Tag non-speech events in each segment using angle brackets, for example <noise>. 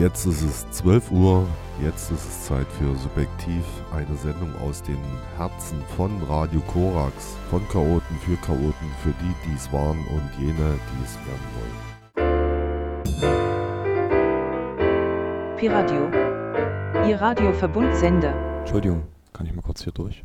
Jetzt ist es 12 Uhr, jetzt ist es Zeit für Subjektiv, eine Sendung aus den Herzen von Radio Korax, von Chaoten für Chaoten, für die, die es waren und jene, die es werden wollen. Piradio, Ihr Radioverbundsender. Entschuldigung, kann ich mal kurz hier durch?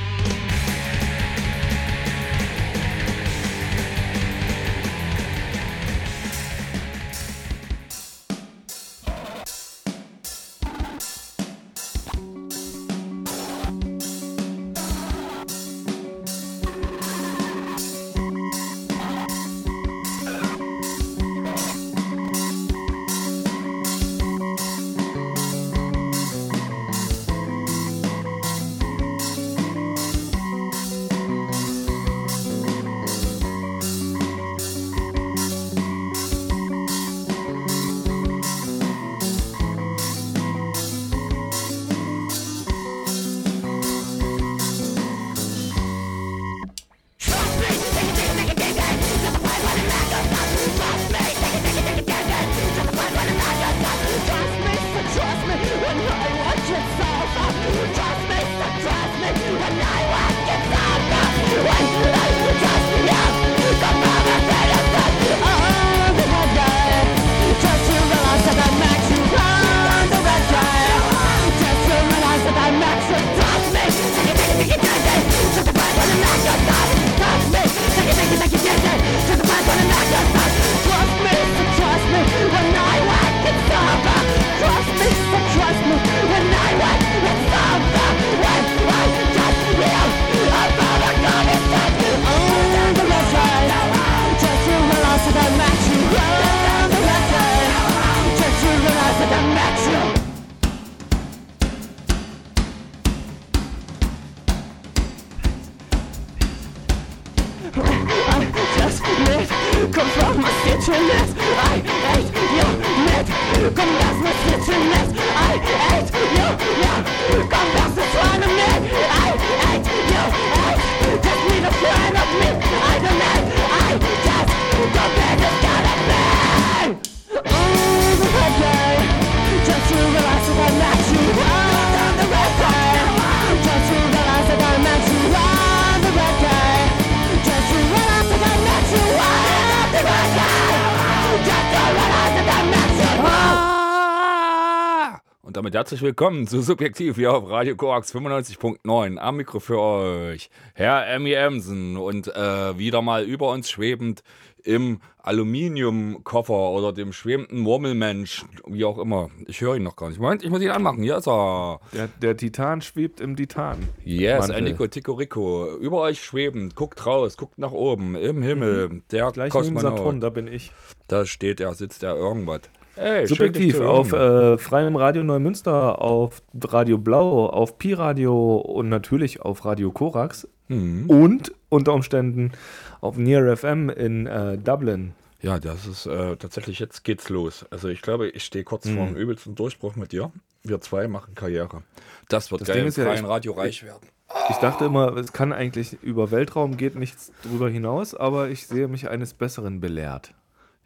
Herzlich willkommen zu Subjektiv hier auf Radio Coax 95.9. Am Mikro für euch Herr Emmy Emsen und äh, wieder mal über uns schwebend im Aluminiumkoffer oder dem schwebenden Murmelmensch, wie auch immer. Ich höre ihn noch gar nicht. Moment, ich muss ihn anmachen. Hier ist er. Der, der Titan schwebt im Titan. Yes, Enrico Ticorico. Über euch schwebend. Guckt raus, guckt nach oben, im Himmel. Mhm. Der Gleich Kosmonaut. Saturn, da bin ich. Da steht er, sitzt er irgendwas. Hey, Subjektiv auf äh, freiem Radio Neumünster, auf Radio Blau, auf Pi Radio und natürlich auf Radio Korax mhm. und unter Umständen auf Near FM in äh, Dublin. Ja, das ist äh, tatsächlich, jetzt geht's los. Also ich glaube, ich stehe kurz mhm. vor dem übelsten Durchbruch mit dir. Wir zwei machen Karriere. Das wird das geil, im freien ja, Radio reich werden. Ich dachte immer, es kann eigentlich über Weltraum geht nichts drüber hinaus, aber ich sehe mich eines Besseren belehrt.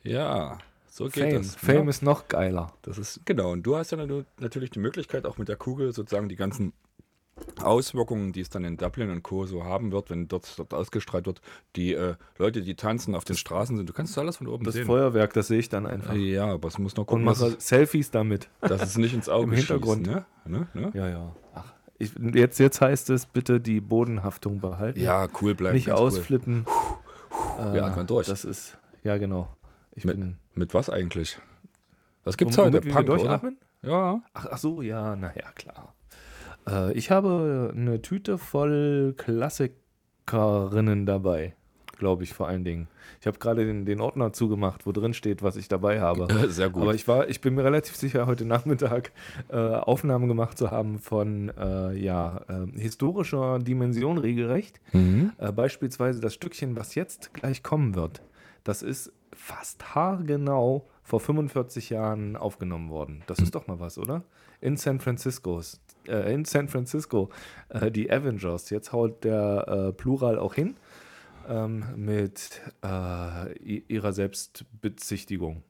Ja, so geht Fame. das. Fame ja. ist noch geiler. Das ist, genau. Und du hast ja natürlich die Möglichkeit, auch mit der Kugel sozusagen die ganzen Auswirkungen, die es dann in Dublin und Co. so haben wird, wenn dort, dort ausgestrahlt wird, die äh, Leute, die tanzen auf den Straßen sind, du kannst alles von oben das sehen. Das Feuerwerk, das sehe ich dann einfach. Ja, aber es muss noch gucken. Und mache Selfies damit. Das ist nicht ins <laughs> Auge Im Hintergrund. Ne? Ne? Ne? Ja, ja. Ach, ich, jetzt, jetzt heißt es bitte die Bodenhaftung behalten. Ja, cool bleiben. Nicht ausflippen. Cool. Wir atmen durch. Das ist, ja genau. Ich mit, mit was eigentlich? Was gibt's heute? Punk, wir durchatmen? Oder? Ja. Ach, ach so, ja, naja, klar. Äh, ich habe eine Tüte voll Klassikerinnen dabei. glaube ich, vor allen Dingen. Ich habe gerade den, den, Ordner zugemacht, wo drin steht, was ich dabei habe. <laughs> Sehr gut. Aber ich war, ich bin mir relativ sicher, heute Nachmittag äh, Aufnahmen gemacht zu haben von äh, ja, äh, historischer Dimension regelrecht. Mhm. Äh, beispielsweise das Stückchen, was jetzt gleich kommen wird. Das ist fast haargenau vor 45 Jahren aufgenommen worden. Das ist doch mal was, oder? In San Francisco. Äh, in San Francisco. Äh, die Avengers. Jetzt haut der äh, Plural auch hin ähm, mit äh, ihrer Selbstbezichtigung.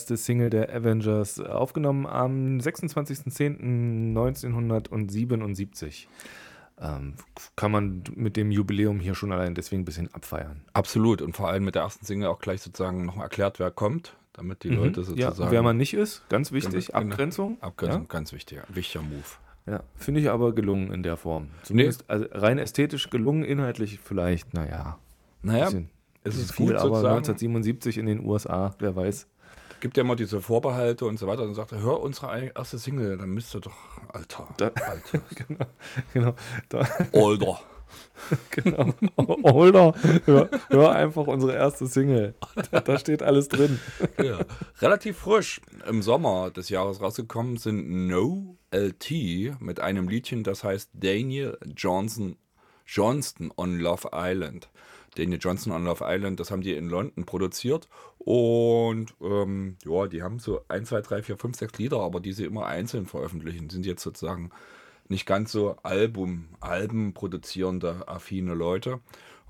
Erste Single der Avengers, äh, aufgenommen am 26.10.1977. Ähm, kann man mit dem Jubiläum hier schon allein deswegen ein bisschen abfeiern. Absolut und vor allem mit der ersten Single auch gleich sozusagen nochmal erklärt, wer kommt, damit die mhm. Leute sozusagen. Ja, wer man nicht ist, ganz wichtig, genau, Abgrenzung. Abgrenzung, ja? ganz wichtig, wichtiger Move. Ja, finde ich aber gelungen in der Form. Zumindest nee. also rein ästhetisch gelungen, inhaltlich vielleicht, naja. Naja, bisschen, es ist viel, aber 1977 in den USA, wer weiß gibt ja immer diese Vorbehalte und so weiter und sagt, hör unsere erste Single, dann müsste doch, Alter, da, Alter. <laughs> genau, genau. Da. Older. <laughs> genau. Older. Hör, hör, einfach unsere erste Single. Da, da steht alles drin. ja. Relativ frisch im Sommer des Jahres rausgekommen sind No LT mit einem Liedchen, das heißt Daniel Johnson Johnston on Love Island. Daniel Johnson on Love Island, das haben die in London produziert. Und ähm, ja, die haben so 1, 2, 3, 4, 5, 6 Lieder, aber die sie immer einzeln veröffentlichen, sind jetzt sozusagen nicht ganz so Album, Alben produzierende, affine Leute.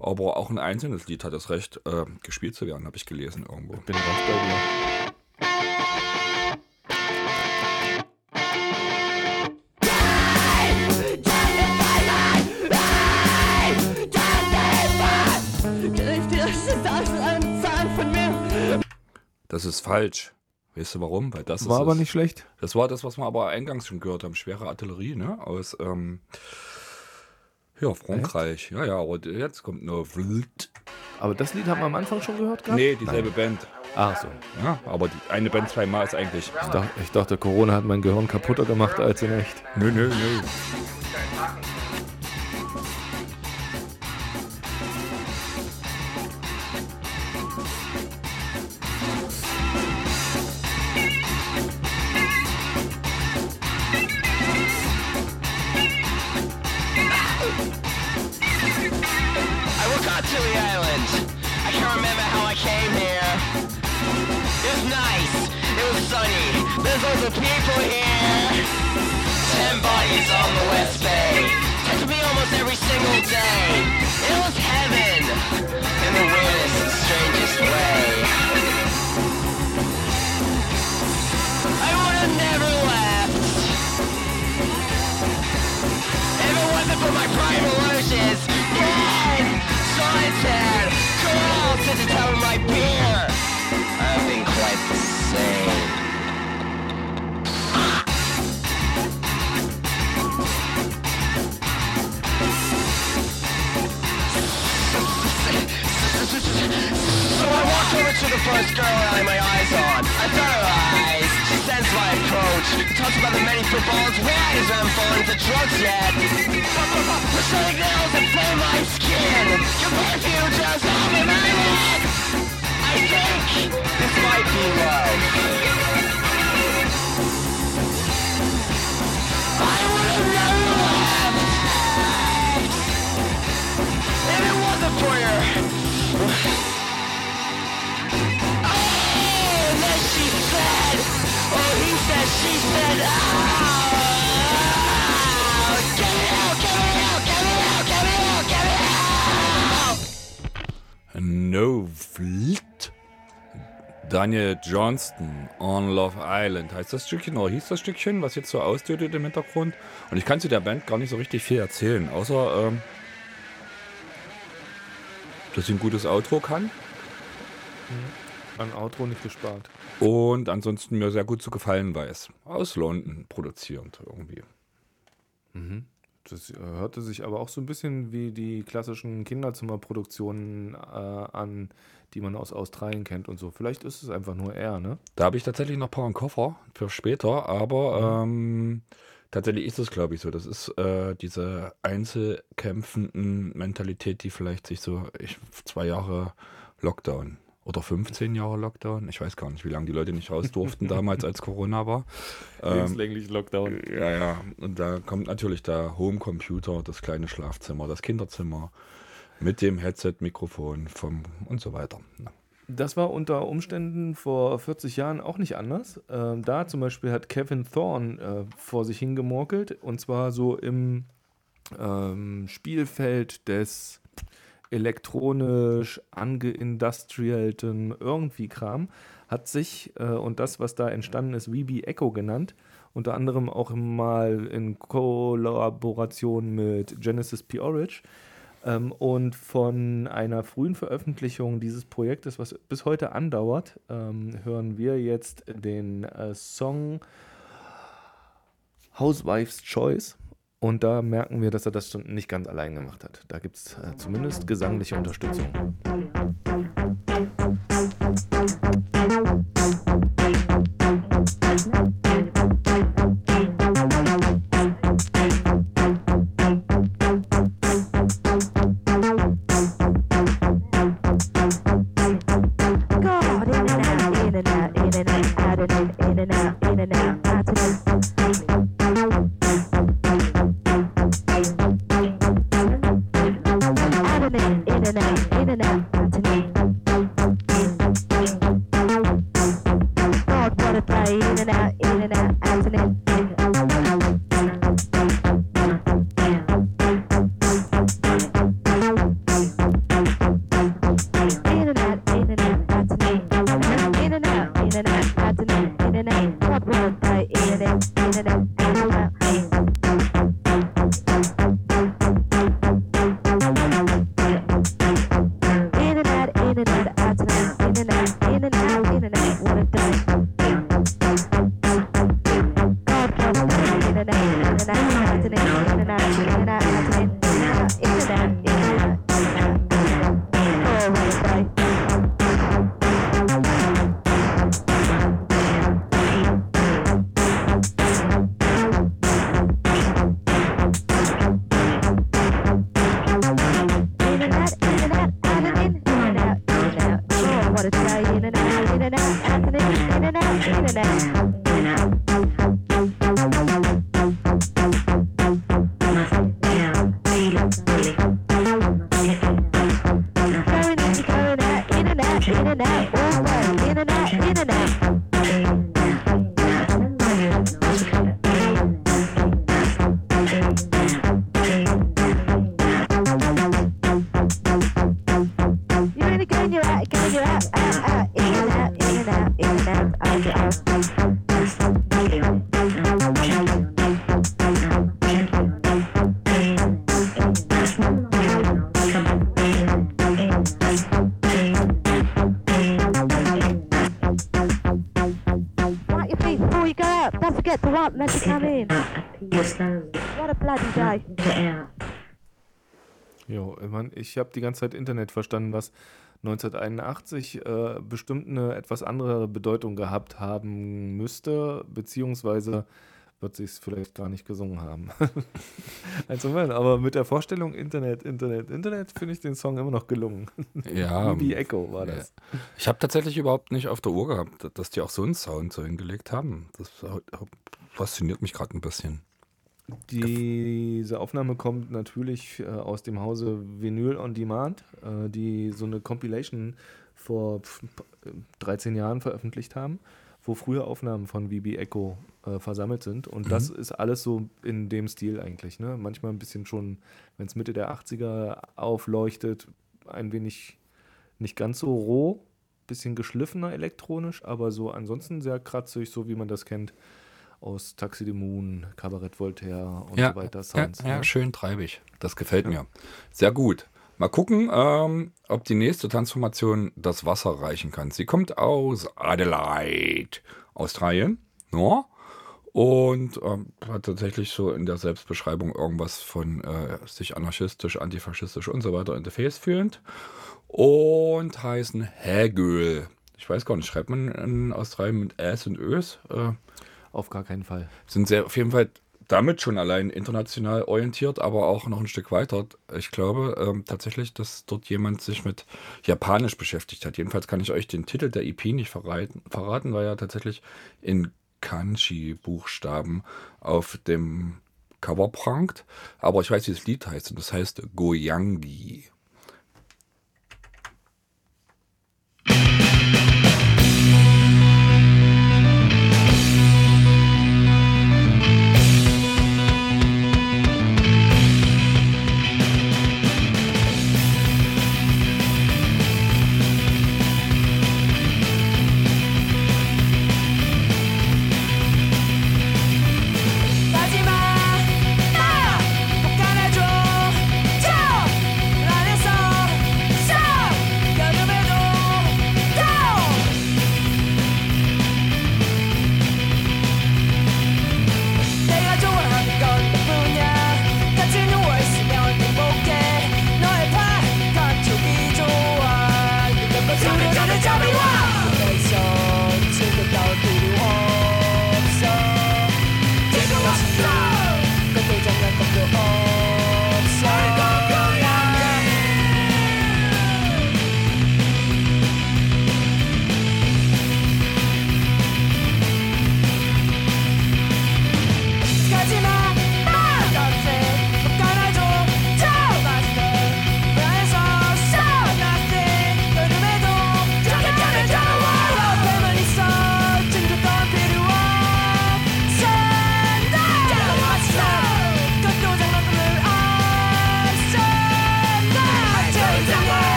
Aber auch ein einzelnes Lied hat das Recht, äh, gespielt zu werden, habe ich gelesen irgendwo. Ich bin ganz bei dir. Das ist falsch. Weißt du warum? Weil das war aber nicht schlecht. Das war das, was wir aber eingangs schon gehört haben. Schwere Artillerie, ne? Aus ähm, ja, Frankreich. Echt? Ja, ja, aber jetzt kommt nur Vlt. Aber das Lied haben wir am Anfang schon gehört gehabt? Nee, dieselbe Nein. Band. Ach so. Ja, aber die, eine Band zweimal ist eigentlich. Ich dachte, ich dachte, Corona hat mein Gehirn kaputter gemacht als in echt. Nö, nö, nö. first girl I lay my eyes on. I thought her eyes, she sensed my approach. Talks about the many footballs, ways I'm falling to drugs yet. Machine nails that inflame my skin. Your perfume just off in my neck. I think this might be love. I would have never left if it wasn't for your Daniel Johnston, On Love Island heißt das Stückchen, oder hieß das Stückchen, was jetzt so austötet im Hintergrund. Und ich kann zu der Band gar nicht so richtig viel erzählen, außer, ähm, dass sie ein gutes Outro kann. Mhm. An Outro nicht gespart. Und ansonsten mir sehr gut zu gefallen weiß. Aus London produzierend irgendwie. Mhm. Das hörte sich aber auch so ein bisschen wie die klassischen Kinderzimmerproduktionen äh, an, die man aus Australien kennt und so. Vielleicht ist es einfach nur er, ne? Da habe ich tatsächlich noch ein paar im Koffer für später, aber mhm. ähm, tatsächlich ist es, glaube ich, so. Das ist äh, diese einzelkämpfenden Mentalität, die vielleicht sich so ich, zwei Jahre Lockdown oder 15 Jahre Lockdown. Ich weiß gar nicht, wie lange die Leute nicht raus <laughs> durften damals, als Corona war. Lebenslänglich ähm, Lockdown. Ja, ja. Und da kommt natürlich der Homecomputer, das kleine Schlafzimmer, das Kinderzimmer mit dem Headset-Mikrofon vom und so weiter. Das war unter Umständen vor 40 Jahren auch nicht anders. Ähm, da zum Beispiel hat Kevin Thorne äh, vor sich hingemorkelt und zwar so im ähm, Spielfeld des elektronisch angeindustrialten irgendwie Kram, hat sich äh, und das, was da entstanden ist, VB Echo genannt. Unter anderem auch mal in Kollaboration mit Genesis P. Orridge. Ähm, und von einer frühen Veröffentlichung dieses Projektes, was bis heute andauert, ähm, hören wir jetzt den äh, Song Housewife's Choice. Und da merken wir, dass er das nicht ganz allein gemacht hat. Da gibt es äh, zumindest gesangliche Unterstützung. Ich habe die ganze Zeit Internet verstanden, was 1981 äh, bestimmt eine etwas andere Bedeutung gehabt haben müsste, beziehungsweise wird sich es vielleicht gar nicht gesungen haben. <laughs> also, aber mit der Vorstellung Internet, Internet, Internet finde ich den Song immer noch gelungen. Ja. <laughs> Wie Echo war das. Ich habe tatsächlich überhaupt nicht auf der Uhr gehabt, dass die auch so einen Sound so hingelegt haben. Das fasziniert mich gerade ein bisschen. Diese Aufnahme kommt natürlich äh, aus dem Hause Vinyl on Demand, äh, die so eine Compilation vor 13 Jahren veröffentlicht haben, wo frühe Aufnahmen von VB Echo äh, versammelt sind. Und mhm. das ist alles so in dem Stil eigentlich. Ne? Manchmal ein bisschen schon, wenn es Mitte der 80er aufleuchtet, ein wenig nicht ganz so roh, bisschen geschliffener elektronisch, aber so ansonsten sehr kratzig, so wie man das kennt aus Taxi de Moon, Kabarett Voltaire und ja, so weiter Sounds. Ja, ja, schön treibig. Das gefällt ja. mir. Sehr gut. Mal gucken, ähm, ob die nächste Transformation das Wasser reichen kann. Sie kommt aus Adelaide, Australien. Ja? Und ähm, hat tatsächlich so in der Selbstbeschreibung irgendwas von äh, sich anarchistisch, antifaschistisch und so weiter in der Face fühlend. Und heißen Hegel. Ich weiß gar nicht, schreibt man in Australien mit S und Ös? Äh, auf gar keinen Fall. Sind sehr auf jeden Fall damit schon allein international orientiert, aber auch noch ein Stück weiter. Ich glaube ähm, tatsächlich, dass dort jemand sich mit Japanisch beschäftigt hat. Jedenfalls kann ich euch den Titel der EP nicht verraten, verraten weil er tatsächlich in Kanji-Buchstaben auf dem Cover prangt. Aber ich weiß, wie das Lied heißt und das heißt Goyangi.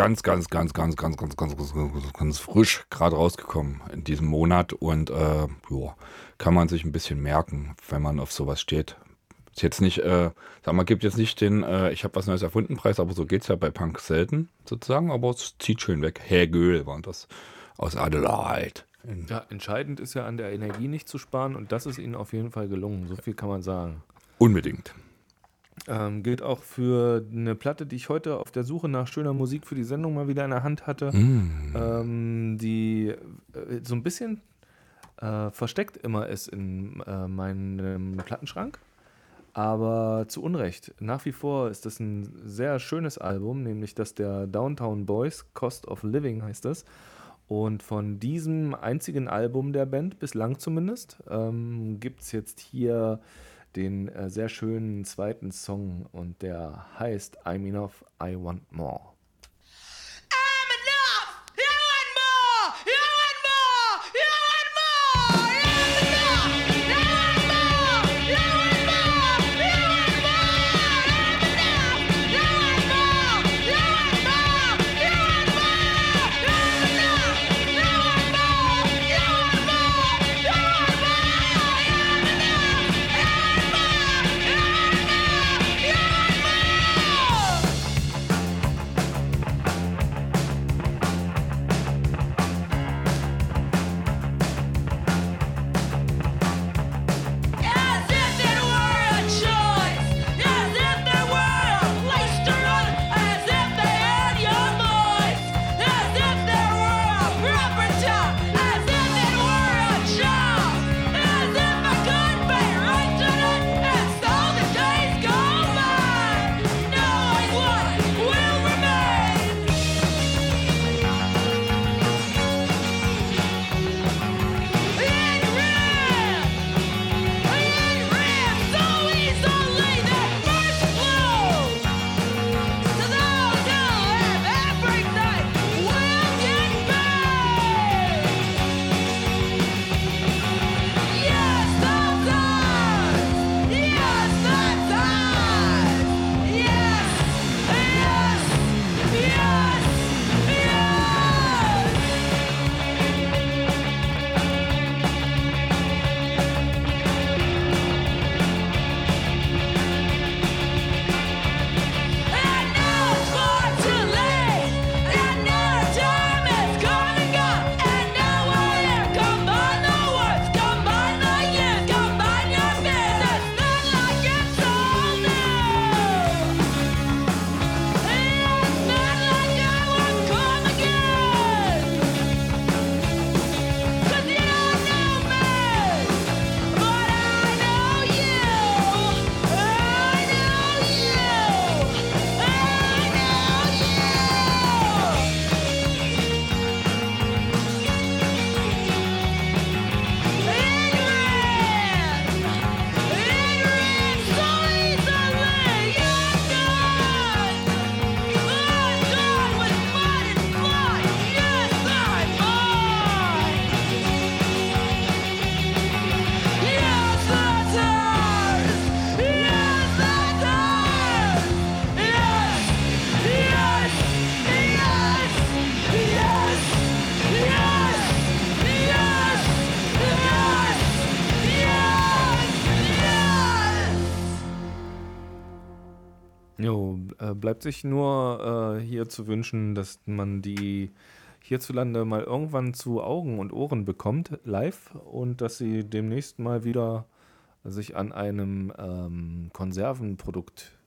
Ganz, ganz, ganz, ganz, ganz, ganz, ganz, ganz, ganz, ganz frisch gerade rausgekommen in diesem Monat und äh, jo, kann man sich ein bisschen merken, wenn man auf sowas steht. Ist jetzt nicht, äh, sag mal, gibt jetzt nicht den, äh, ich habe was Neues erfunden Preis, aber so geht es ja bei Punk selten sozusagen, aber es zieht schön weg. Herr Göhl war das aus Adelaide. Ja, entscheidend ist ja an der Energie nicht zu sparen und das ist ihnen auf jeden Fall gelungen. So viel kann man sagen. Unbedingt. Ähm, gilt auch für eine Platte, die ich heute auf der Suche nach schöner Musik für die Sendung mal wieder in der Hand hatte, Mm. ähm, die äh, so ein bisschen äh, versteckt immer ist in äh, meinem Plattenschrank. Aber zu Unrecht. Nach wie vor ist das ein sehr schönes Album, nämlich das der Downtown Boys, Cost of Living heißt das. Und von diesem einzigen Album der Band, bislang zumindest, ähm, gibt es jetzt hier den äh, sehr schönen zweiten Song und der heißt I'm Enough, I Want More. Bleibt sich nur äh, hier zu wünschen, dass man die hierzulande mal irgendwann zu Augen und Ohren bekommt, live, und dass sie demnächst mal wieder sich an einem ähm, Konservenprodukt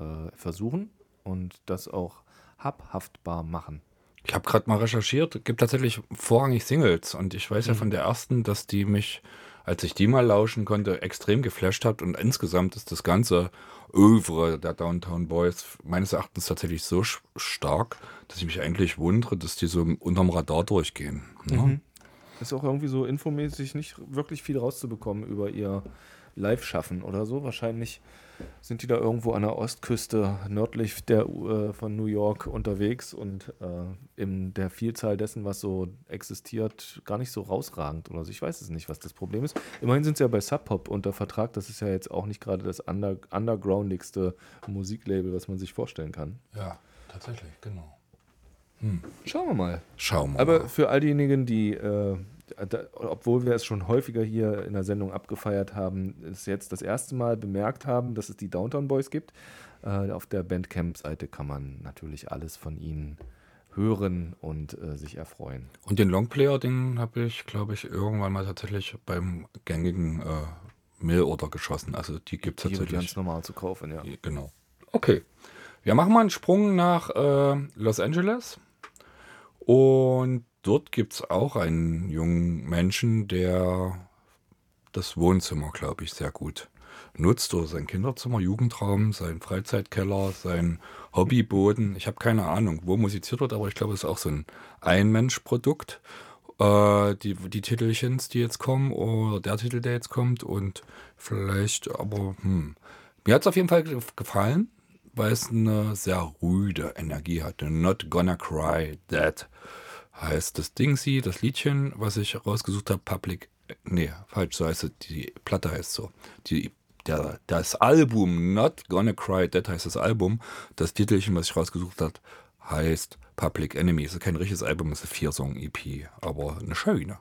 äh, versuchen und das auch habhaftbar machen. Ich habe gerade mal recherchiert, es gibt tatsächlich vorrangig Singles. Und ich weiß ja von der ersten, dass die mich, als ich die mal lauschen konnte, extrem geflasht hat. Und insgesamt ist das ganze Övre der Downtown Boys meines Erachtens tatsächlich so stark, dass ich mich eigentlich wundere, dass die so unterm Radar durchgehen. Ne? Ist auch irgendwie so infomäßig nicht wirklich viel rauszubekommen über ihr Live-Schaffen oder so. Wahrscheinlich sind die da irgendwo an der Ostküste nördlich der, äh, von New York unterwegs und äh, in der Vielzahl dessen, was so existiert, gar nicht so rausragend oder so. Ich weiß es nicht, was das Problem ist. Immerhin sind sie ja bei Sub Pop unter Vertrag. Das ist ja jetzt auch nicht gerade das under undergroundigste Musiklabel, was man sich vorstellen kann. Ja, tatsächlich, genau. Schauen wir mal. Schauen wir Aber mal. für all diejenigen, die, äh, obwohl wir es schon häufiger hier in der Sendung abgefeiert haben, es jetzt das erste Mal bemerkt haben, dass es die Downtown Boys gibt. Äh, auf der Bandcamp-Seite kann man natürlich alles von ihnen hören und äh, sich erfreuen. Und den Longplayer, den habe ich, glaube ich, irgendwann mal tatsächlich beim gängigen äh, Mailorder geschossen. Also die gibt es tatsächlich. ganz normal zu kaufen, ja. Genau. Okay. Wir machen mal einen Sprung nach äh, Los Angeles. Und dort gibt es auch einen jungen Menschen, der das Wohnzimmer, glaube ich, sehr gut nutzt. Oder sein Kinderzimmer, Jugendraum, sein Freizeitkeller, sein Hobbyboden. Ich habe keine Ahnung, wo musiziert wird, aber ich glaube, es ist auch so ein Ein-Mensch-Produkt. Äh, die, die Titelchens, die jetzt kommen, oder der Titel, der jetzt kommt. Und vielleicht, aber hm. Mir hat es auf jeden Fall ge- gefallen, weil es eine sehr rüde Energie hatte. Not gonna cry dead heißt das Ding sie, das Liedchen, was ich rausgesucht habe, Public. Nee, falsch, so heißt es, die Platte heißt so. Die, der, das Album Not Gonna Cry Dead heißt das Album. Das Titelchen, was ich rausgesucht habe, heißt Public Enemy. Es ist kein richtiges Album, es ist eine Vier-Song-EP, aber eine schöne.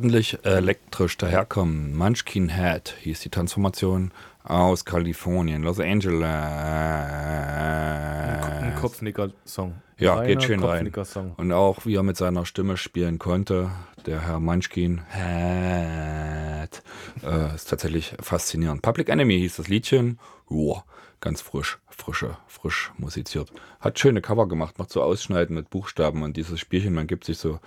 Ordentlich elektrisch daherkommen. Munchkin Head hieß die Transformation aus Kalifornien, Los Angeles. Ein Kopfnicker-Song. Ja, Reiner geht schön rein. Und auch wie er mit seiner Stimme spielen konnte, der Herr Munchkin Head, äh, ist tatsächlich faszinierend. Public Enemy hieß das Liedchen. Joa, ganz frisch, frische, frisch musiziert. Hat schöne Cover gemacht, macht so Ausschneiden mit Buchstaben und dieses Spielchen, man gibt sich so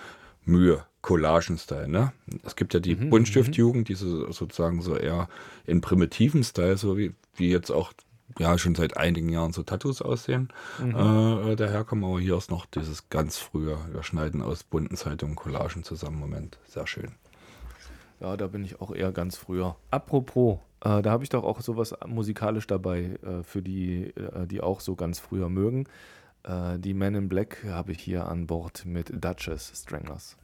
Mühe. Collagen-Style, ne? Es gibt ja die Buntstift-Jugend, die so, sozusagen so eher in primitiven Style, so wie, wie jetzt auch ja schon seit einigen Jahren so Tattoos aussehen, äh, daherkommen. Aber hier ist noch dieses ganz frühe, wir schneiden aus bunten Zeitungen Collagen zusammen. Moment, sehr schön. Ja, da bin ich auch eher ganz früher. Apropos, äh, da habe ich doch auch sowas musikalisch dabei äh, für die, äh, die auch so ganz früher mögen. Äh, die Men in Black habe ich hier an Bord mit Duchess Stranglers.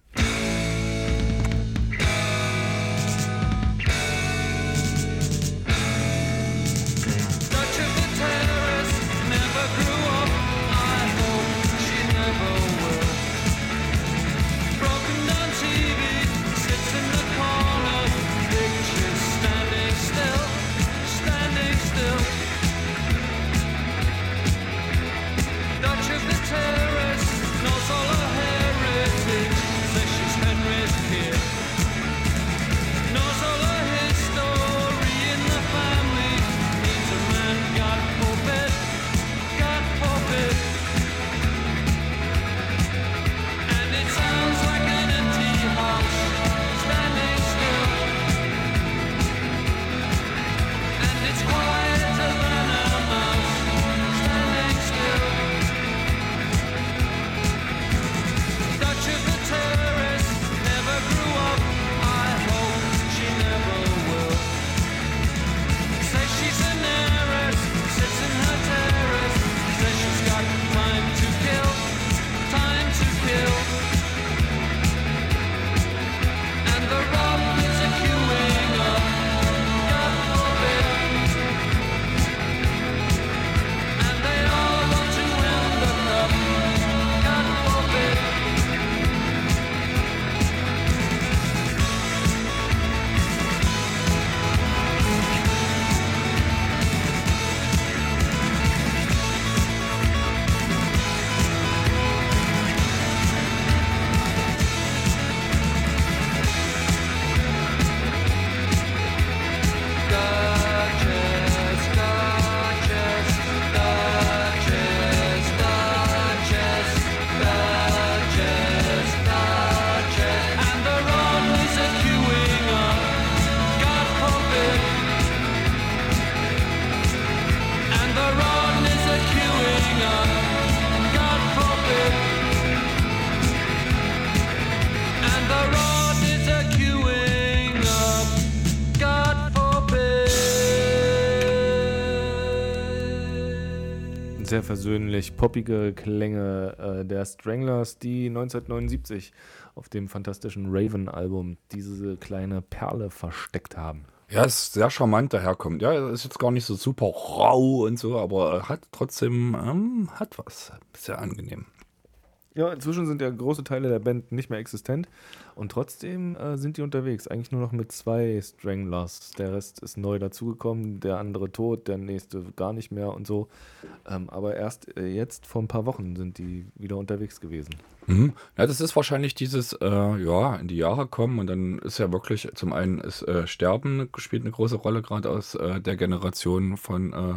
Sehr versöhnlich, poppige Klänge äh, der Stranglers, die 1979 auf dem fantastischen Raven-Album diese kleine Perle versteckt haben. Ja, ist sehr charmant daherkommt. Ja, ist jetzt gar nicht so super rau und so, aber hat trotzdem, ähm, hat was. Sehr angenehm. Ja, inzwischen sind ja große Teile der Band nicht mehr existent und trotzdem äh, sind die unterwegs. Eigentlich nur noch mit zwei Stranglers. Der Rest ist neu dazugekommen, der andere tot, der nächste gar nicht mehr und so. Ähm, aber erst äh, jetzt vor ein paar Wochen sind die wieder unterwegs gewesen. Mhm. Ja, das ist wahrscheinlich dieses, äh, ja, in die Jahre kommen und dann ist ja wirklich, zum einen ist äh, Sterben spielt eine große Rolle, gerade aus äh, der Generation von äh,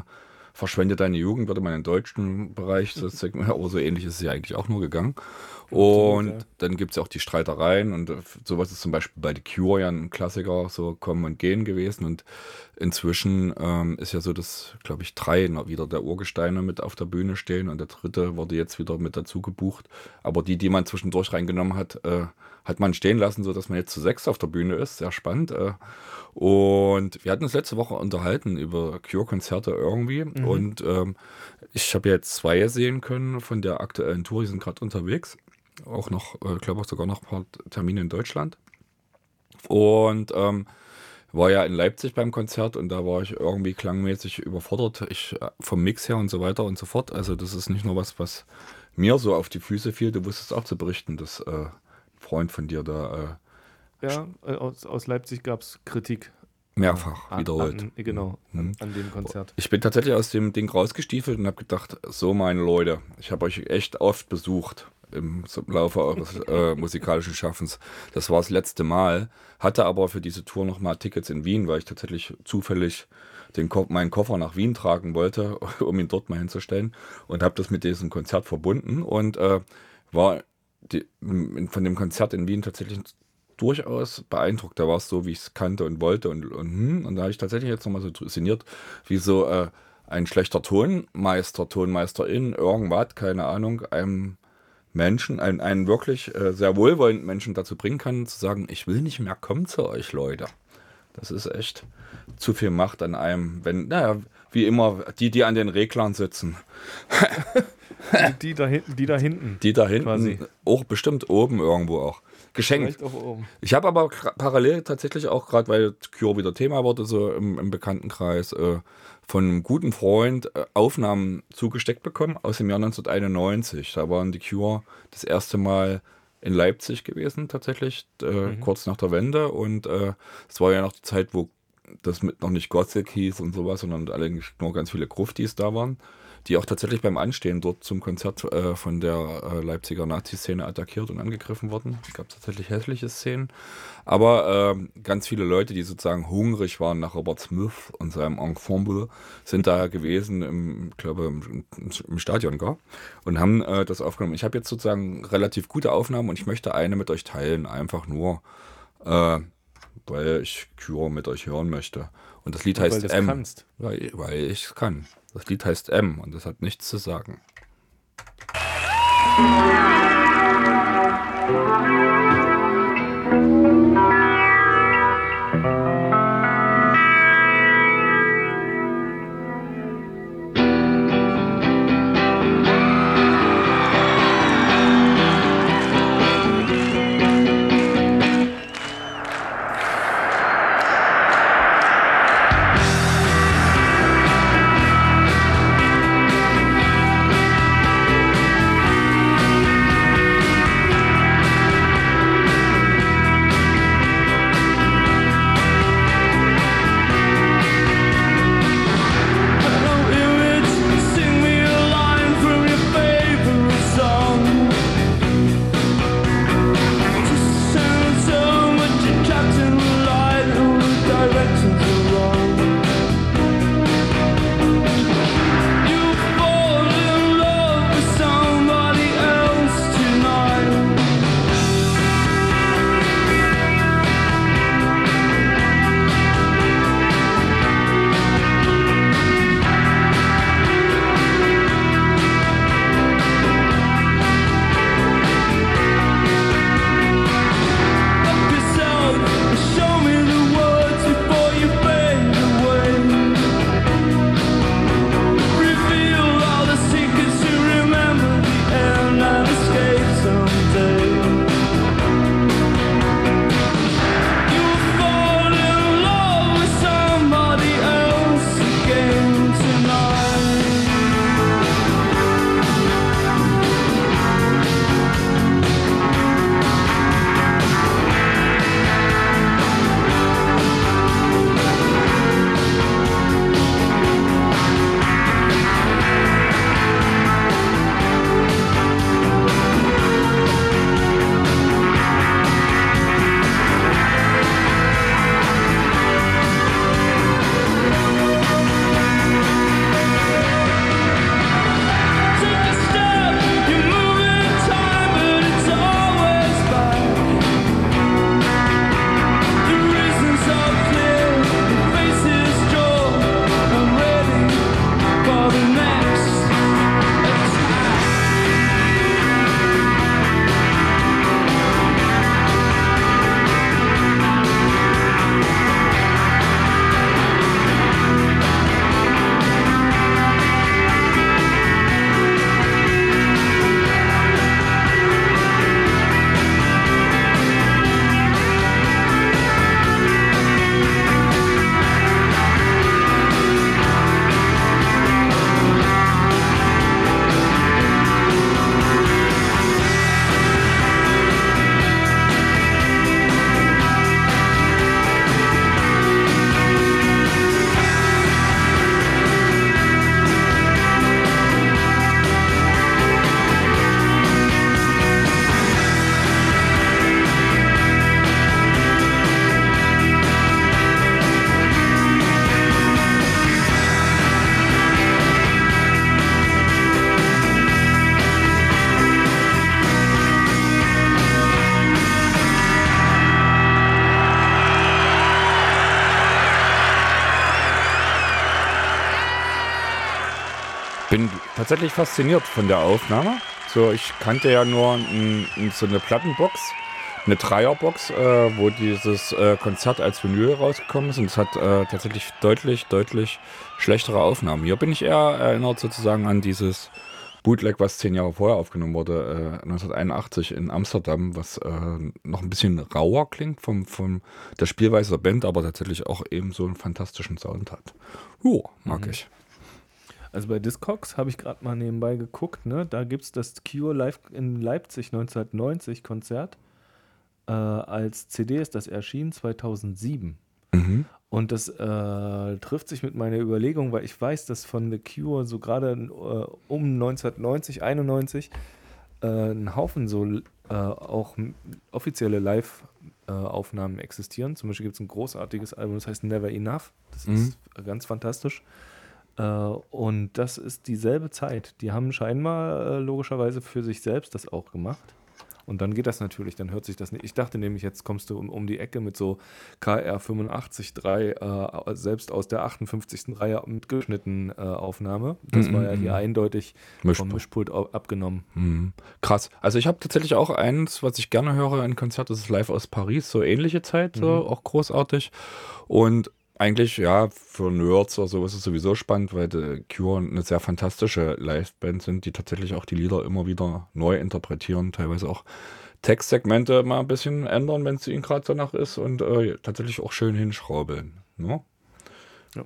Verschwende deine Jugend, würde man im deutschen Bereich, <laughs> das man, aber so ähnlich ist es ja eigentlich auch nur gegangen. Und ja. dann gibt es ja auch die Streitereien und äh, sowas ist zum Beispiel bei The Cure ja ein Klassiker, so kommen und gehen gewesen. Und inzwischen ähm, ist ja so, dass, glaube ich, drei noch wieder der Urgesteine mit auf der Bühne stehen und der dritte wurde jetzt wieder mit dazu gebucht. Aber die, die man zwischendurch reingenommen hat, äh, hat man stehen lassen, sodass man jetzt zu sechs auf der Bühne ist. Sehr spannend. Äh. Und wir hatten uns letzte Woche unterhalten über Cure-Konzerte irgendwie. Und ähm, ich habe jetzt zwei sehen können von der aktuellen Tour. Die sind gerade unterwegs. Auch noch, äh, glaube ich, sogar noch ein paar Termine in Deutschland. Und ähm, war ja in Leipzig beim Konzert und da war ich irgendwie klangmäßig überfordert. Ich äh, vom Mix her und so weiter und so fort. Also das ist nicht nur was, was mir so auf die Füße fiel. Du wusstest auch zu berichten, dass äh, Freund von dir da äh, Ja, äh, aus, aus Leipzig gab es Kritik. mehrfach An, wiederholt. An, genau, an, an dem Konzert. Ich bin tatsächlich aus dem Ding rausgestiefelt und habe gedacht, so meine Leute, ich habe euch echt oft besucht im Laufe eures <laughs> äh, musikalischen Schaffens. Das war das letzte Mal, hatte aber für diese Tour nochmal Tickets in Wien, weil ich tatsächlich zufällig den Ko meinen Koffer nach Wien tragen wollte, <laughs> um ihn dort mal hinzustellen und habe das mit diesem Konzert verbunden und äh, war die, von dem Konzert in Wien tatsächlich durchaus beeindruckt. Da war es so, wie ich es kannte und wollte. Und, und, hm, und da habe ich tatsächlich jetzt nochmal so sinniert, wie so äh, ein schlechter Tonmeister, Tonmeisterin, irgendwas, keine Ahnung, einem Menschen, einen, einen wirklich äh, sehr wohlwollenden Menschen dazu bringen kann, zu sagen, ich will nicht mehr kommen zu euch, Leute. Das ist echt zu viel Macht an einem, wenn, naja, wie immer, die, die an den Reglern sitzen, <laughs> <laughs> Die da hinten, die da hinten. die da hinten, Quasi. auch bestimmt oben irgendwo auch. Geschenkt. Vielleicht auch oben. Ich habe aber parallel tatsächlich auch gerade, weil Cure wieder Thema wurde, so im, im Bekanntenkreis, äh, von einem guten Freund äh, Aufnahmen zugesteckt bekommen aus dem Jahr 1991. Da waren die Cure das erste Mal in Leipzig gewesen, tatsächlich, äh, kurz nach der Wende. Und äh, es war ja noch die Zeit, wo das mit noch nicht Gothic hieß und sowas, sondern eigentlich nur ganz viele Gruftis da waren, die auch tatsächlich beim Anstehen dort zum Konzert äh, von der äh, Leipziger Nazi-Szene attackiert und angegriffen wurden. Es gab tatsächlich hässliche Szenen. Aber ähm, ganz viele Leute, die sozusagen hungrig waren nach Robert Smith und seinem Ensemble, sind da gewesen, im, ich glaube, im, im Stadion gar, und haben äh, das aufgenommen. Ich habe jetzt sozusagen relativ gute Aufnahmen und ich möchte eine mit euch teilen, einfach nur, äh, weil ich Cure mit euch hören möchte. Und das Lied Weil heißt es M. kannst. Weil, weil ich es kann. Das Lied heißt M und das hat nichts zu sagen. Thank tatsächlich fasziniert von der Aufnahme. So, ich kannte ja nur n, n, so eine Plattenbox, eine Dreierbox, äh, wo dieses äh, Konzert als Vinyl rausgekommen ist und es hat äh, tatsächlich deutlich, deutlich schlechtere Aufnahmen. Hier bin ich eher erinnert sozusagen an dieses Bootleg, was zehn Jahre vorher aufgenommen wurde, äh, 1981 in Amsterdam, was äh, noch ein bisschen rauer klingt vom, vom der Spielweise der Band, aber tatsächlich auch eben so einen fantastischen Sound hat. Jo, mag ich. Also bei Discogs habe ich gerade mal nebenbei geguckt, ne? Da gibt es das Cure Live in Leipzig 1990 Konzert. Äh, als CD ist das erschienen 2007. Mhm. Und das äh, trifft sich mit meiner Überlegung, weil ich weiß, dass von The Cure so gerade äh, um 1990, 91 äh, ein Haufen so äh, auch offizielle Live-Aufnahmen existieren. Zum Beispiel gibt es ein großartiges Album, das heißt Never Enough. Das Mhm. ist ganz fantastisch. Äh, und das ist dieselbe Zeit. Die haben scheinbar äh, logischerweise für sich selbst das auch gemacht. Und dann geht das natürlich, dann hört sich das nicht. Ich dachte nämlich, jetzt kommst du um, um die Ecke mit so KR 85.3, äh, selbst aus der 58. Reihe mitgeschnitten äh, Aufnahme. Das Mhm, war ja hier mhm. eindeutig Mischpult. vom Mischpult abgenommen. Mhm. Krass. Also ich habe tatsächlich auch eins, was ich gerne höre, ein Konzert, das ist live aus Paris, so ähnliche Zeit, so, auch großartig. Und eigentlich, ja, für Nerds oder so ist es sowieso spannend, weil die Cure eine sehr fantastische Liveband sind, die tatsächlich auch die Lieder immer wieder neu interpretieren, teilweise auch Textsegmente mal ein bisschen ändern, wenn es ihnen gerade danach ist und äh, tatsächlich auch schön hinschraubeln. Ne? Ja.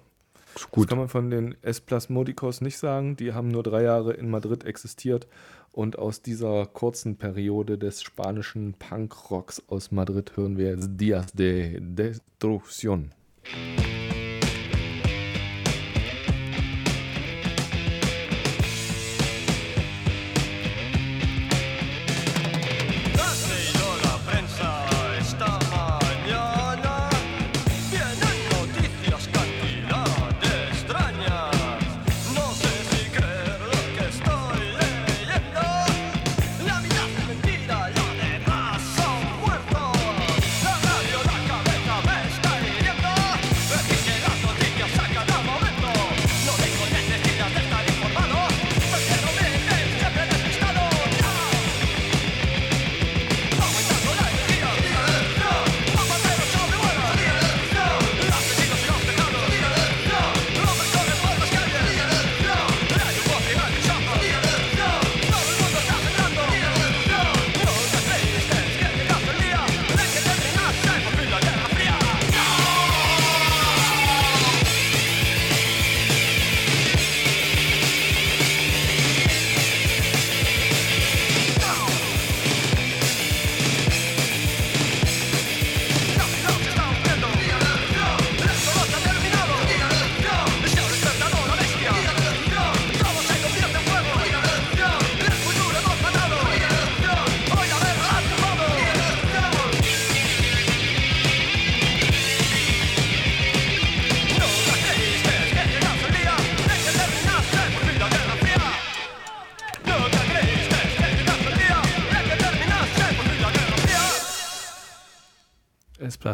Gut. Das kann man von den S Plasmodicos nicht sagen. Die haben nur drei Jahre in Madrid existiert. Und aus dieser kurzen Periode des spanischen Punkrocks aus Madrid hören wir jetzt Días de Destrucción. Thank you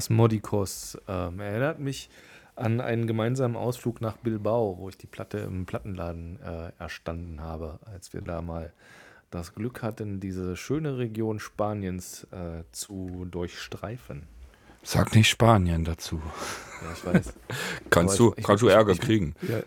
S Plasmodicos ähm, erinnert mich an einen gemeinsamen Ausflug nach Bilbao, wo ich die Platte im Plattenladen äh, erstanden habe, als wir da mal das Glück hatten, diese schöne Region Spaniens äh, zu durchstreifen. Sag nicht Spanien dazu. Ja, ich weiß. <laughs> Kannst Aber du, ich- kannst du ich- Ärger ich- kriegen. <laughs> Ja,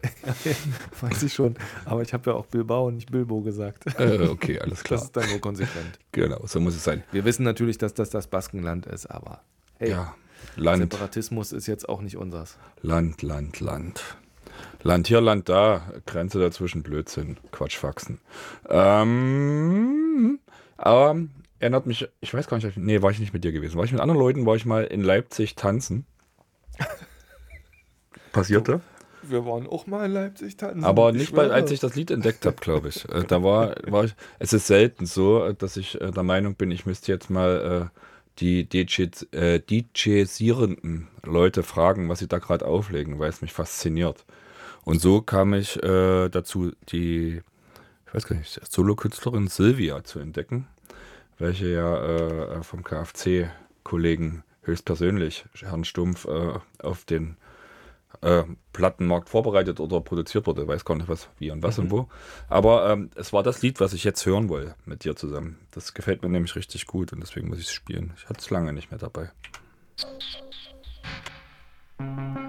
<laughs> weiß ich schon. Aber ich habe ja auch Bilbao und nicht Bilbo gesagt. Äh, okay, alles klar. Das ist dann nur konsequent. Genau, so muss es sein. Wir wissen natürlich, dass das das Baskenland ist, aber hey, Ja, Land, Separatismus ist jetzt auch nicht unseres. Land, Land, Land. Land hier, Land da, Grenze dazwischen, Blödsinn, Quatschfaxen. Ähm, aber erinnert mich, ich weiß gar nicht, nee, war ich nicht mit dir gewesen. War ich mit anderen Leuten, war ich mal in Leipzig tanzen. <laughs> Passierte. Wir waren auch mal in Leipzig tanzen. Aber ich nicht bei, schwöre. als ich das Lied entdeckt habe, glaube ich. Äh, Da war, war ich, es ist selten so, äh, dass ich äh, der Meinung bin, ich müsste jetzt mal äh, die DJ, äh, DJsierenden Leute fragen, was sie da gerade auflegen, weil es mich fasziniert. Und so kam ich äh, dazu, die, ich weiß gar nicht, Solokünstlerin Silvia zu entdecken, welche ja äh, vom KFC-Kollegen höchstpersönlich, Herrn Stumpf, äh, auf den äh, Plattenmarkt vorbereitet oder produziert wurde. Ich weiß gar nicht, was, wie und was und wo. Aber ähm, es war das Lied, was ich jetzt hören wollte mit dir zusammen. Das gefällt mir nämlich richtig gut und deswegen muss ich es spielen. Ich hatte es lange nicht mehr dabei. Ich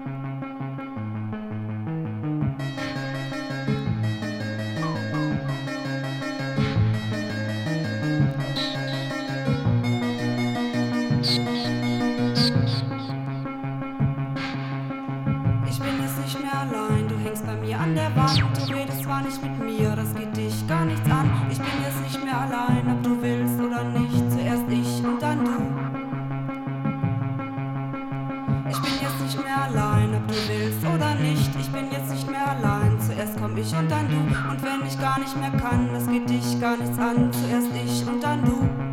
ich und dann du. Und wenn ich gar nicht mehr kann, das geht dich gar nichts an. Zuerst ich und dann du.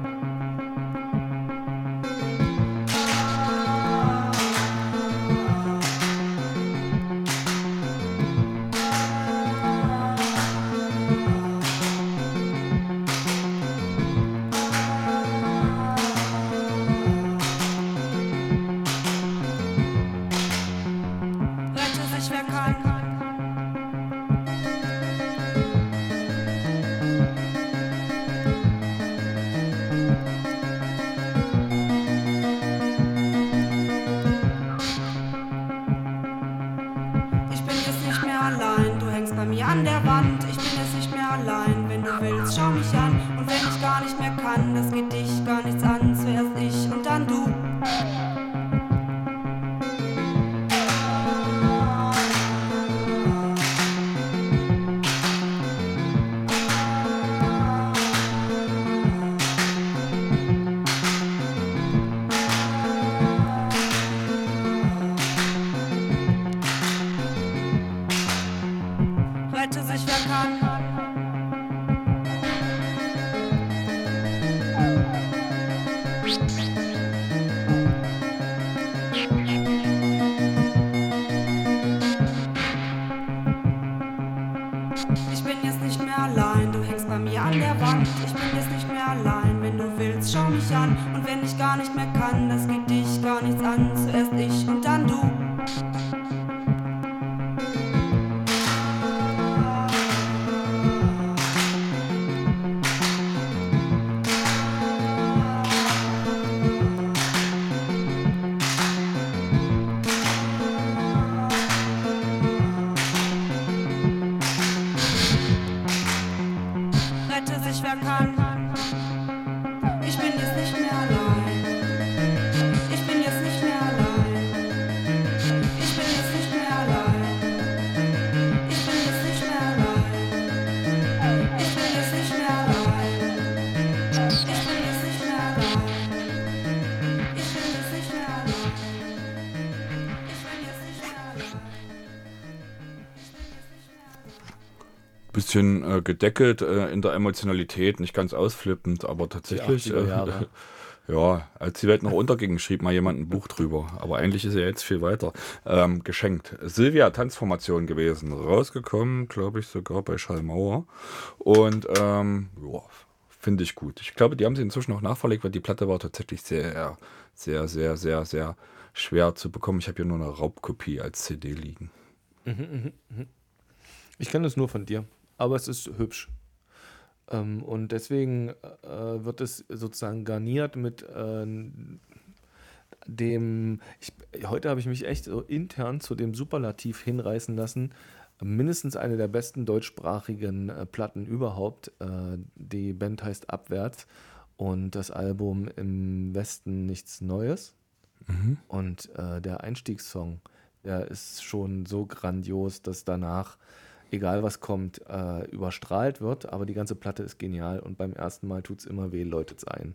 Bisschen äh, gedeckelt äh, in der Emotionalität, nicht ganz ausflippend, aber tatsächlich. Die 80er Äh, <laughs> ja, als die Welt noch unterging, schrieb mal jemand ein Buch drüber. Aber eigentlich ist er jetzt viel weiter. Ähm, geschenkt. Silvia Tanzformation gewesen. Rausgekommen, glaube ich, sogar bei Schallmauer. Und ähm, ja, finde ich gut. Ich glaube, die haben sie inzwischen auch nachverlegt, weil die Platte war tatsächlich sehr, sehr, sehr, sehr, sehr schwer zu bekommen. Ich habe hier nur eine Raubkopie als CD liegen. Ich kenne es nur von dir, aber es ist hübsch. Ähm, und deswegen äh, wird es sozusagen garniert mit äh, dem. Ich, heute habe ich mich echt so intern zu dem Superlativ hinreißen lassen. Mindestens eine der besten deutschsprachigen äh, Platten überhaupt. Äh, die Band heißt Abwärts und das Album Im Westen nichts Neues. Und äh, der Einstiegssong, der ist schon so grandios, dass danach, egal was kommt, äh, überstrahlt wird. Aber die ganze Platte ist genial und beim ersten Mal tut es immer weh, läutet es ein.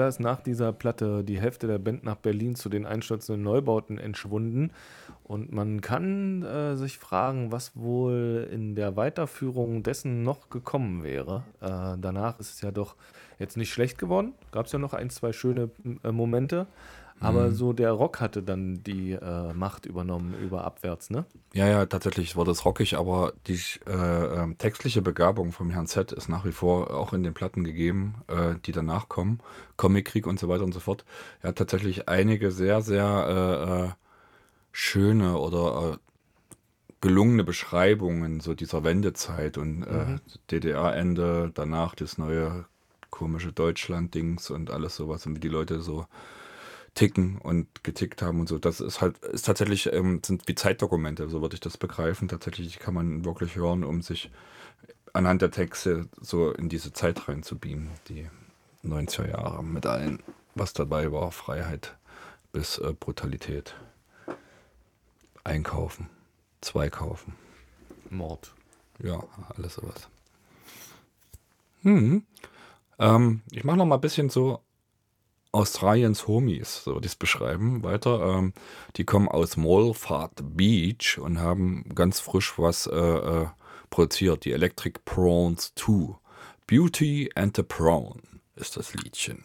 Leider ist nach dieser Platte die Hälfte der Band nach Berlin zu den einstürzenden Neubauten entschwunden. Und man kann äh, sich fragen, was wohl in der Weiterführung dessen noch gekommen wäre. Äh, danach ist es ja doch jetzt nicht schlecht geworden. Gab es ja noch ein, zwei schöne äh, Momente. Aber so der Rock hatte dann die äh, Macht übernommen über abwärts, ne? Ja, ja, tatsächlich war das rockig, aber die äh, ähm, textliche Begabung vom Herrn Z ist nach wie vor auch in den Platten gegeben, äh, die danach kommen. Comic-Krieg und so weiter und so fort. Er hat tatsächlich einige sehr, sehr äh, äh, schöne oder äh, gelungene Beschreibungen so dieser Wendezeit und äh, DDR-Ende, danach das neue komische Deutschland-Dings und alles sowas und wie die Leute so ticken und getickt haben und so. Das ist halt, ist tatsächlich, ähm, sind wie Zeitdokumente, so würde ich das begreifen. Tatsächlich kann man wirklich hören, um sich anhand der Texte so in diese Zeit rein zu beamen, die 90er Jahre mit allen, was dabei war, Freiheit bis äh, Brutalität. Einkaufen, Zweikaufen, Mord. ja, alles sowas. Hm. Ähm, ich mache noch mal ein bisschen so Australiens Homies, so würde ich es beschreiben, weiter. Ähm, die kommen aus Molfart Beach und haben ganz frisch was äh, äh, produziert, die Electric Prawns 2. Beauty and the Prawn ist das Liedchen.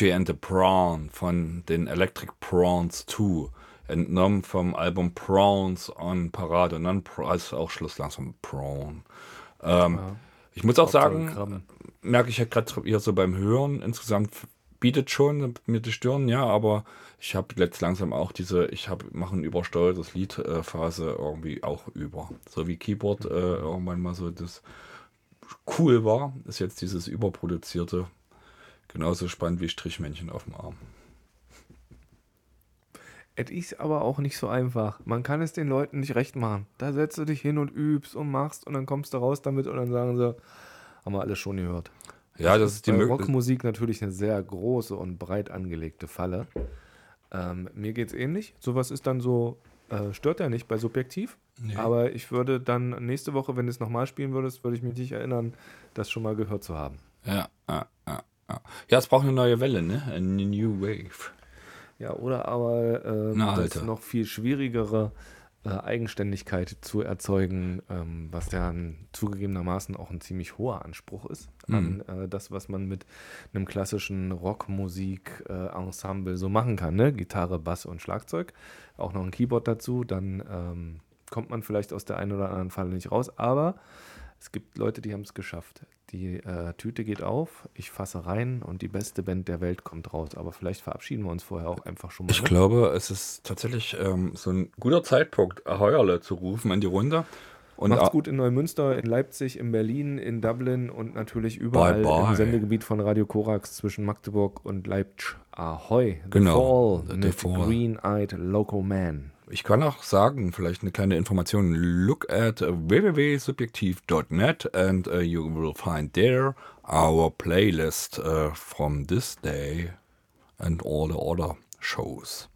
Beauty and the Prawn von den Electric Prawns 2. Entnommen vom Album Prawns on Parade. Und dann ist auch Schluss langsam Prawn. Ähm, Ich muss auch sagen, merke ich ja gerade hier so beim Hören, insgesamt bietet schon mir die Stirn, ja, aber ich habe jetzt langsam auch diese, ich habe mache ein übersteuertes Liedphase irgendwie auch über. So wie Keyboard äh, irgendwann mal so das cool war, ist jetzt dieses überproduzierte genauso spannend wie Strichmännchen auf dem Arm. Es ist aber auch nicht so einfach. Man kann es den Leuten nicht recht machen. Da setzt du dich hin und übst und machst und dann kommst du raus damit und dann sagen sie, haben wir alles schon gehört. Ja, das ist die. Rockmusik natürlich eine sehr große und breit angelegte Falle. Ähm, mir geht es ähnlich. Sowas ist dann so, äh, stört ja nicht bei Subjektiv. Aber ich würde dann nächste Woche, wenn du es nochmal spielen würdest, würde ich mich nicht erinnern, das schon mal gehört zu haben. Ja, ja, ja, ja. es braucht eine neue Welle, ne? Eine New Wave. Ja, oder aber ähm, das noch viel schwierigere äh, Eigenständigkeit zu erzeugen, ähm, was ja zugegebenermaßen auch ein ziemlich hoher Anspruch ist an äh, das, was man mit einem klassischen Rockmusik-Ensemble so machen kann. Ne? Gitarre, Bass und Schlagzeug, auch noch ein Keyboard dazu, dann ähm, kommt man vielleicht aus der einen oder anderen Falle nicht raus, aber es gibt Leute, die haben es geschafft. Die äh, Tüte geht auf, ich fasse rein und die beste Band der Welt kommt raus. Aber vielleicht verabschieden wir uns vorher auch einfach schon mal. Ich mit. glaube, es ist tatsächlich ähm, so ein guter Zeitpunkt, Heuerle zu rufen in die Runde. Und Macht's gut in Neumünster, in Leipzig, in Berlin, in Dublin und natürlich überall bye bye. im Sendegebiet von Radio Korax zwischen Magdeburg und Leipzig. Ahoi, The genau, Fall the mit Green-Eyed local Man. Ich kann auch sagen, vielleicht eine kleine Information. Look at www.subjektiv.net and uh, you will find there our playlist uh, from this day and all the other shows.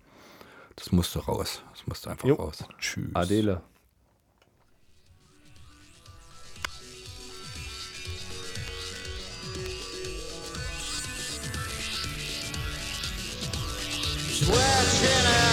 Das musste raus. Das musste einfach jo. raus. Tschüss. Adele. Stretching out.